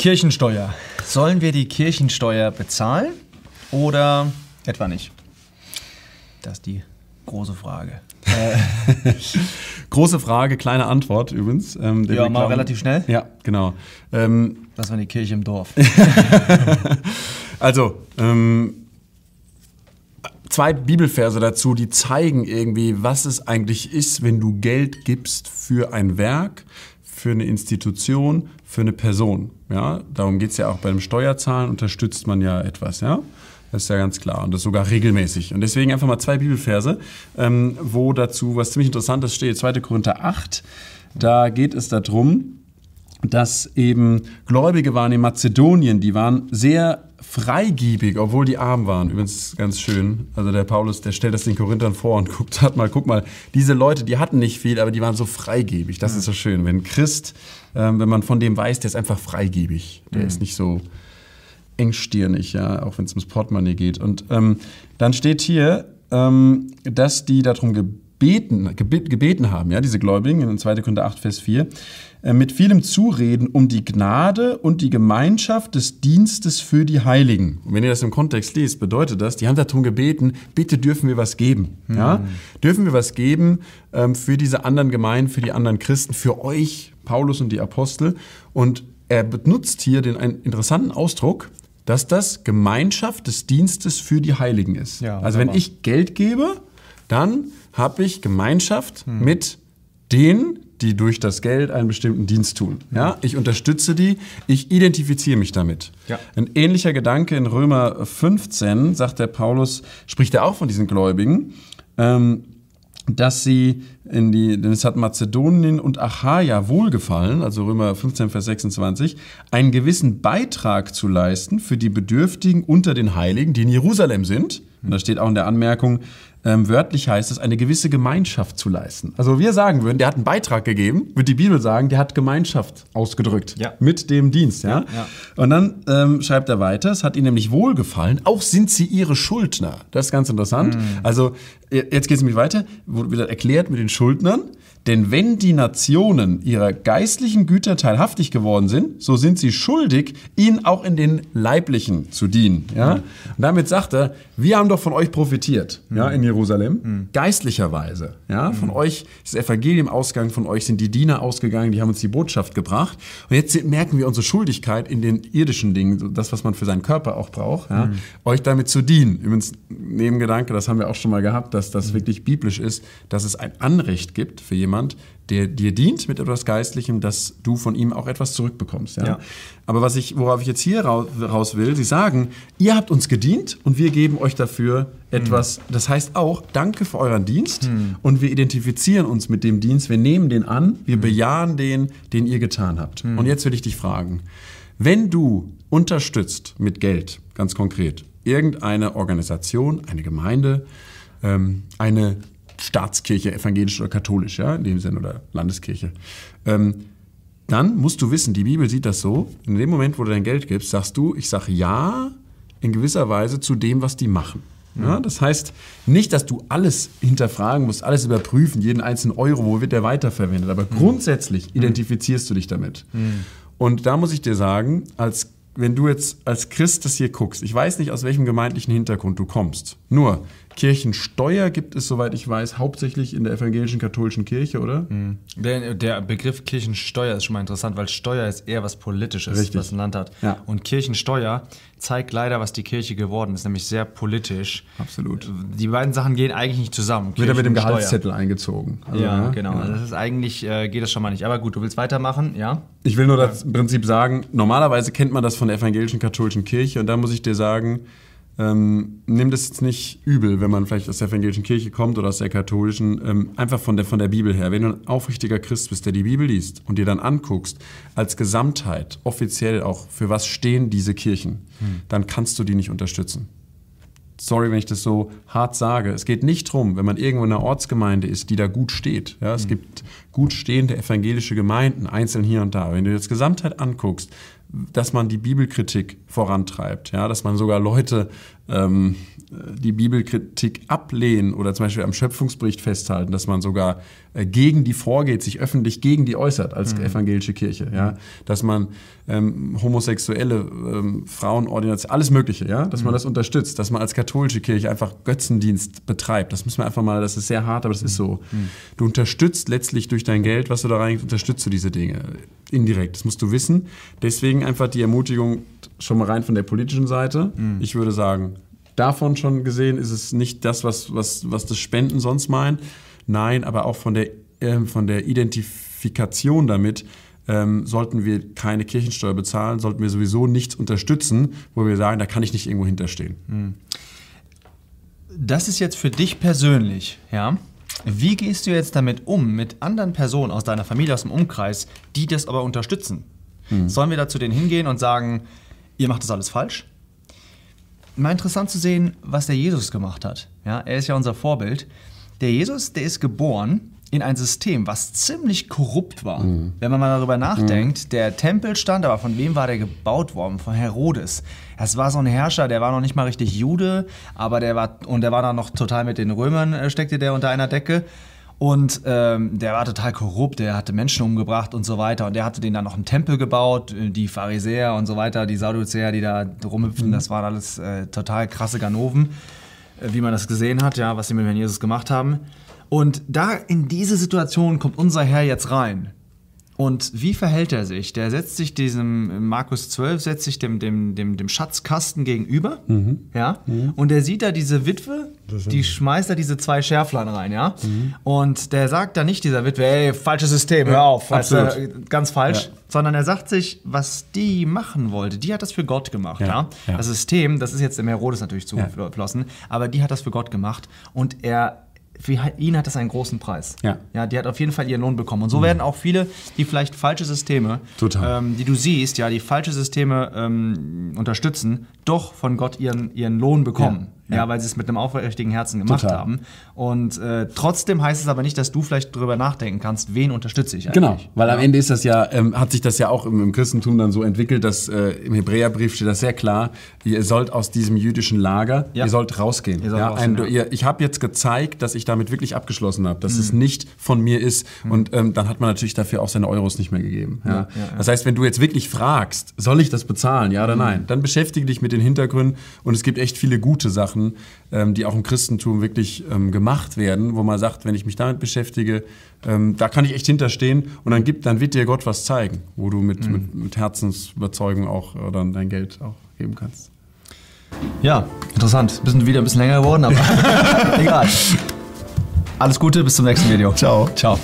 Kirchensteuer. Sollen wir die Kirchensteuer bezahlen oder etwa nicht? Das ist die große Frage. Große Frage, kleine Antwort übrigens. Ähm, Ja, mal glauben- relativ schnell. Ja, genau. Ähm, Das war die Kirche im Dorf. also, ähm, zwei Bibelverse dazu, die zeigen irgendwie, was es eigentlich ist, wenn du Geld gibst für ein Werk, für eine Institution, für eine Person. Ja, darum geht es ja auch beim Steuerzahlen, unterstützt man ja etwas, ja. Das ist ja ganz klar und das sogar regelmäßig. Und deswegen einfach mal zwei Bibelverse, ähm, wo dazu was ziemlich Interessantes steht. 2. Korinther 8, da geht es darum, dass eben Gläubige waren in Mazedonien, die waren sehr freigebig, obwohl die arm waren. Übrigens ganz schön. Also der Paulus, der stellt das den Korinthern vor und guckt, hat mal, guck mal, diese Leute, die hatten nicht viel, aber die waren so freigebig. Das ist so schön. Wenn Christ, ähm, wenn man von dem weiß, der ist einfach freigebig. Der ist nicht so engstirnig, ja, auch wenn es ums Portemonnaie geht. Und ähm, dann steht hier, ähm, dass die darum gebeten, gebe- gebeten haben, ja, diese Gläubigen, in 2. Korinther 8, Vers 4, äh, mit vielem Zureden um die Gnade und die Gemeinschaft des Dienstes für die Heiligen. Und wenn ihr das im Kontext liest, bedeutet das, die haben darum gebeten, bitte dürfen wir was geben. Ja? Dürfen wir was geben ähm, für diese anderen Gemeinden, für die anderen Christen, für euch, Paulus und die Apostel. Und er benutzt hier den einen interessanten Ausdruck, dass das Gemeinschaft des Dienstes für die Heiligen ist. Ja, also wenn ich Geld gebe, dann habe ich Gemeinschaft mit denen, die durch das Geld einen bestimmten Dienst tun. Ja, ich unterstütze die, ich identifiziere mich damit. Ja. Ein ähnlicher Gedanke in Römer 15 sagt der Paulus, spricht er auch von diesen Gläubigen, ähm, dass sie in die, denn es hat Mazedonien und Achaia wohlgefallen, also Römer 15, Vers 26, einen gewissen Beitrag zu leisten für die Bedürftigen unter den Heiligen, die in Jerusalem sind. Und da steht auch in der Anmerkung, ähm, wörtlich heißt es, eine gewisse Gemeinschaft zu leisten. Also wir sagen würden, der hat einen Beitrag gegeben, wird die Bibel sagen, der hat Gemeinschaft ausgedrückt Ja. mit dem Dienst. Ja? Ja. Und dann ähm, schreibt er weiter, es hat ihnen nämlich wohlgefallen, auch sind sie ihre Schuldner. Das ist ganz interessant. Also je- jetzt geht es nämlich weiter, wo wieder erklärt mit den Schuldnern. Denn wenn die Nationen ihrer geistlichen Güter teilhaftig geworden sind, so sind sie schuldig, ihnen auch in den leiblichen zu dienen. Ja? Und damit sagt er, wir haben doch von euch profitiert, ja, in Jerusalem, geistlicherweise. Ja? Von euch ist das Evangelium ausgegangen, von euch sind die Diener ausgegangen, die haben uns die Botschaft gebracht. Und jetzt merken wir unsere Schuldigkeit in den irdischen Dingen, so das, was man für seinen Körper auch braucht, ja? euch damit zu dienen. Übrigens, Nebengedanke, das haben wir auch schon mal gehabt, dass das wirklich biblisch ist, dass es ein Anrecht gibt für jemand, der dir dient mit etwas Geistlichem, dass du von ihm auch etwas zurückbekommst. Ja? Ja. Aber was ich, worauf ich jetzt hier rau- raus will, Sie sagen, ihr habt uns gedient und wir geben euch dafür etwas. Das heißt auch, danke für euren Dienst und wir identifizieren uns mit dem Dienst, wir nehmen den an, wir bejahen den, den ihr getan habt. Und jetzt will ich dich fragen, wenn du unterstützt mit Geld, ganz konkret, irgendeine Organisation, eine Gemeinde, ähm, eine Staatskirche, evangelisch oder katholisch, ja, in dem Sinne, oder Landeskirche, ähm, dann musst du wissen, die Bibel sieht das so, in dem Moment, wo du dein Geld gibst, sagst du, ich sage ja in gewisser Weise zu dem, was die machen. Ja, das heißt nicht, dass du alles hinterfragen musst, alles überprüfen, jeden einzelnen Euro, wo wird der weiterverwendet, aber grundsätzlich identifizierst du dich damit. Und da muss ich dir sagen, als wenn du jetzt als Christ das hier guckst, ich weiß nicht, aus welchem gemeindlichen Hintergrund du kommst. Nur, Kirchensteuer gibt es, soweit ich weiß, hauptsächlich in der evangelischen katholischen Kirche, oder? Der, der Begriff Kirchensteuer ist schon mal interessant, weil Steuer ist eher was Politisches, Richtig. was ein Land hat. Ja. Und Kirchensteuer zeigt leider, was die Kirche geworden ist, nämlich sehr politisch. Absolut. Die beiden Sachen gehen eigentlich nicht zusammen. Wird er mit dem. Gehaltszettel eingezogen. Also, Ja, genau. ja. Also das ist eigentlich, äh, geht das schon mal nicht. Aber gut, du willst weitermachen, ja? Ich will nur das Prinzip sagen, normalerweise kennt man das von der evangelischen katholischen Kirche und da muss ich dir sagen, ähm, nimm das jetzt nicht übel, wenn man vielleicht aus der evangelischen Kirche kommt oder aus der katholischen, ähm, einfach von der, von der Bibel her. Wenn du ein aufrichtiger Christ bist, der die Bibel liest und dir dann anguckst, als Gesamtheit, offiziell auch, für was stehen diese Kirchen, dann kannst du die nicht unterstützen. Sorry, wenn ich das so hart sage. Es geht nicht darum, wenn man irgendwo in einer Ortsgemeinde ist, die da gut steht. Ja, es gibt gut stehende evangelische Gemeinden, einzeln hier und da. Wenn du dir das Gesamtheit anguckst, dass man die Bibelkritik vorantreibt, ja, dass man sogar Leute ähm, die Bibelkritik ablehnen oder zum Beispiel am Schöpfungsbericht festhalten, dass man sogar äh, gegen die vorgeht, sich öffentlich gegen die äußert als mhm. evangelische Kirche, ja, dass man ähm, homosexuelle ähm, Frauenordination, alles Mögliche, ja, dass mhm. man das unterstützt, dass man als katholische Kirche einfach Götzendienst betreibt. Das müssen wir einfach mal, das ist sehr hart, aber das mhm. ist so. Mhm. Du unterstützt letztlich durch dein Geld, was du da rein unterstützt du diese Dinge indirekt. Das musst du wissen. Deswegen einfach die Ermutigung schon mal rein von der politischen Seite. Mhm. Ich würde sagen, davon schon gesehen ist es nicht das, was, was, was das Spenden sonst meint. Nein, aber auch von der, äh, von der Identifikation damit ähm, sollten wir keine Kirchensteuer bezahlen, sollten wir sowieso nichts unterstützen, wo wir sagen, da kann ich nicht irgendwo hinterstehen. Mhm. Das ist jetzt für dich persönlich, ja? Wie gehst du jetzt damit um, mit anderen Personen aus deiner Familie, aus dem Umkreis, die das aber unterstützen? Mhm. Sollen wir da zu denen hingehen und sagen, ihr macht das alles falsch? Mal interessant zu sehen, was der Jesus gemacht hat. Ja, er ist ja unser Vorbild. Der Jesus, der ist geboren in ein System, was ziemlich korrupt war. Mhm. Wenn man mal darüber nachdenkt, mhm. der Tempel stand, aber von wem war der gebaut worden? Von Herodes. Das war so ein Herrscher, der war noch nicht mal richtig Jude, aber der war, und der war dann noch total mit den Römern, äh, steckte der unter einer Decke. Und ähm, der war total korrupt, der hatte Menschen umgebracht und so weiter. Und der hatte den dann noch einen Tempel gebaut, äh, die Pharisäer und so weiter, die Sadduzäer, die da rumhüpfen, mhm. das waren alles äh, total krasse Ganoven, wie man das gesehen hat, ja, was sie mit Herrn Jesus gemacht haben. Und da in diese Situation kommt unser Herr jetzt rein. Und wie verhält er sich? Der setzt sich diesem, Markus 12, setzt sich dem, dem, dem, dem Schatzkasten gegenüber, mhm. ja, mhm. und der sieht da diese Witwe, die schmeißt da diese zwei Schärflein rein, ja, mhm. und der sagt da nicht dieser Witwe, ey, falsches System, hör auf, weißt du, ganz falsch, ja. sondern er sagt sich, was die machen wollte, die hat das für Gott gemacht, ja. ja? ja. Das System, das ist jetzt dem Herodes natürlich zugeflossen, aber die hat das für Gott gemacht und er für ihn hat das einen großen Preis. Ja. ja. Die hat auf jeden Fall ihren Lohn bekommen. Und so mhm. werden auch viele, die vielleicht falsche Systeme, ähm, die du siehst, ja, die falsche Systeme ähm, unterstützen, doch von Gott ihren, ihren Lohn bekommen. Ja ja. weil sie es mit einem aufrichtigen Herzen gemacht Total. haben. Und äh, trotzdem heißt es aber nicht, dass du vielleicht darüber nachdenken kannst, wen unterstütze ich eigentlich. Genau, weil ja. am Ende ist das ja, ähm, hat sich das ja auch im, im Christentum dann so entwickelt, dass äh, im Hebräerbrief steht das sehr klar, ihr sollt aus diesem jüdischen Lager, ja. ihr sollt rausgehen. Ihr sollt rausgehen ein, ihr, ich habe jetzt gezeigt, dass ich damit wirklich abgeschlossen habe, dass mhm. es nicht von mir ist. Mhm. Und ähm, dann hat man natürlich dafür auch seine Euros nicht mehr gegeben. Das heißt, wenn du jetzt wirklich fragst, soll ich das bezahlen, ja oder mhm. nein, dann beschäftige dich mit den Hintergründen und es gibt echt viele gute Sachen Sachen, ähm, die auch im Christentum wirklich ähm, gemacht werden, wo man sagt, wenn ich mich damit beschäftige, ähm, da kann ich echt hinterstehen und dann, gibt, dann wird dir Gott was zeigen, wo du mit, mhm. mit, mit Herzensüberzeugung auch äh, dann dein Geld auch geben kannst. Ja, interessant. Bisschen wieder ein bisschen länger geworden, aber egal. Alles Gute, bis zum nächsten Video. Ciao. Ciao.